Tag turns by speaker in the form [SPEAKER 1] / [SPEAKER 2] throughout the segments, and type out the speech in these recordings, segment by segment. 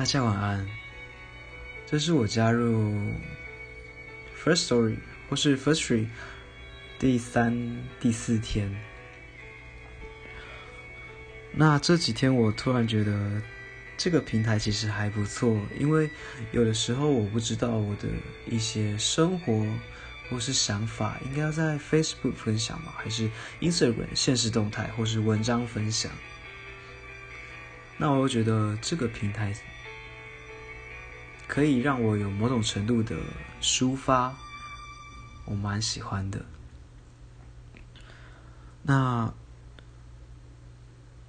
[SPEAKER 1] 大家晚安。这是我加入 First Story 或是 First Tree 第三、第四天。那这几天我突然觉得这个平台其实还不错，因为有的时候我不知道我的一些生活或是想法应该要在 Facebook 分享吗？还是 Instagram 现实动态或是文章分享？那我又觉得这个平台可以让我有某种程度的抒发，我蛮喜欢的。那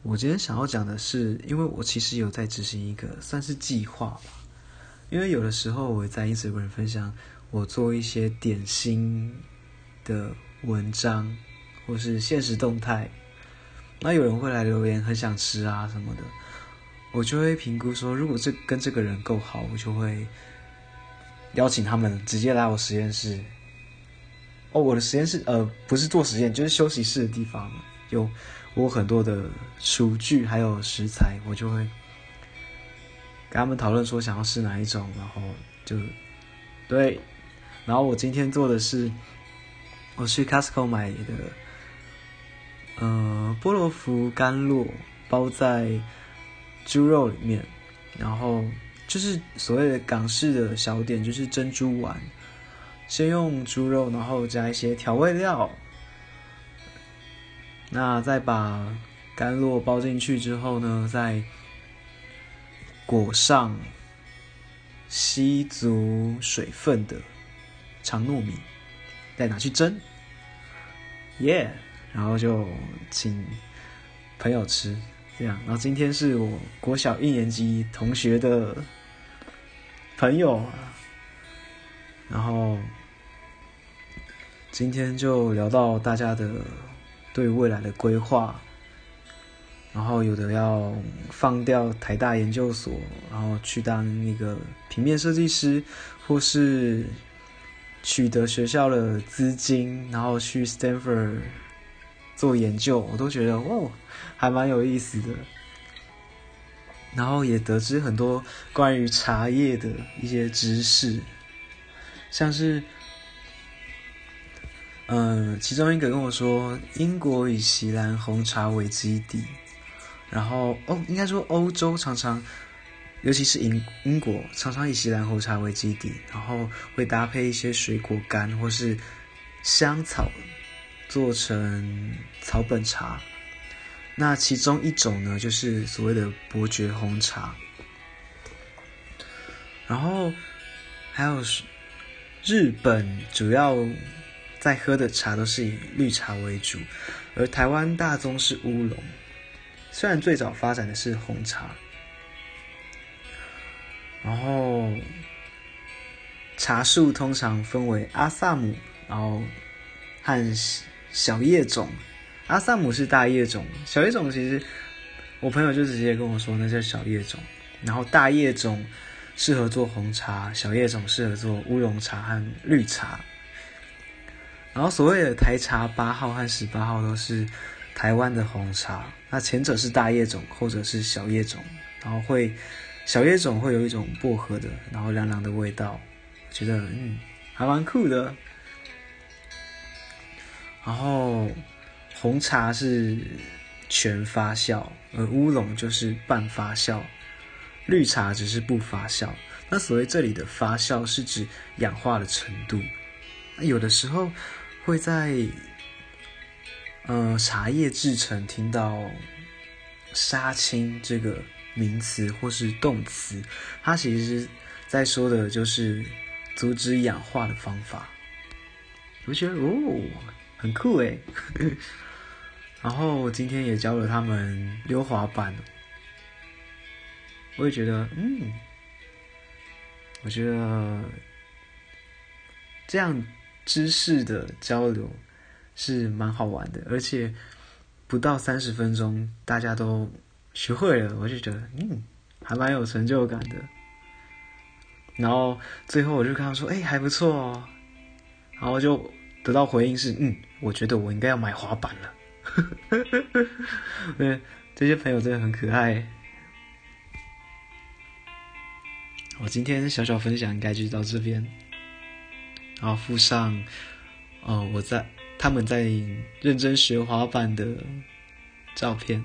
[SPEAKER 1] 我今天想要讲的是，因为我其实有在执行一个算是计划吧。因为有的时候我在 Instagram 分享我做一些点心的文章，或是现实动态，那有人会来留言，很想吃啊什么的。我就会评估说，如果这跟这个人够好，我就会邀请他们直接来我实验室。哦，我的实验室呃不是做实验，就是休息室的地方，有我很多的厨具还有食材，我就会跟他们讨论说想要试哪一种，然后就对，然后我今天做的是我去 Costco 买的呃菠萝福甘露包在。猪肉里面，然后就是所谓的港式的小点，就是珍珠丸。先用猪肉，然后加一些调味料，那再把干酪包进去之后呢，再裹上吸足水分的长糯米，再拿去蒸，耶！然后就请朋友吃。这样，然后今天是我国小一年级同学的朋友，然后今天就聊到大家的对未来的规划，然后有的要放掉台大研究所，然后去当那个平面设计师，或是取得学校的资金，然后去 Stanford。做研究，我都觉得哦，还蛮有意思的。然后也得知很多关于茶叶的一些知识，像是，嗯，其中一个跟我说，英国以锡兰红茶为基底，然后哦，应该说欧洲常常，尤其是英英国常常以锡兰红茶为基底，然后会搭配一些水果干或是香草。做成草本茶，那其中一种呢，就是所谓的伯爵红茶。然后还有是日本主要在喝的茶都是以绿茶为主，而台湾大宗是乌龙。虽然最早发展的是红茶，然后茶树通常分为阿萨姆，然后和。小叶种，阿萨姆是大叶种。小叶种其实，我朋友就直接跟我说那叫小叶种。然后大叶种适合做红茶，小叶种适合做乌龙茶和绿茶。然后所谓的台茶八号和十八号都是台湾的红茶。那前者是大叶种，后者是小叶种。然后会小叶种会有一种薄荷的，然后凉凉的味道，觉得嗯还蛮酷的。然后红茶是全发酵，而乌龙就是半发酵，绿茶只是不发酵。那所谓这里的发酵是指氧化的程度。有的时候会在呃茶叶制成听到杀青这个名词或是动词，它其实在说的就是阻止氧化的方法。我觉得哦。很酷哎。然后今天也教了他们溜滑板，我也觉得，嗯，我觉得这样知识的交流是蛮好玩的，而且不到三十分钟大家都学会了，我就觉得，嗯，还蛮有成就感的。然后最后我就跟他说，哎，还不错哦，然后就。得到回应是，嗯，我觉得我应该要买滑板了。对，这些朋友真的很可爱。我今天小小分享应该就到这边，然后附上，哦，我在他们在认真学滑板的照片。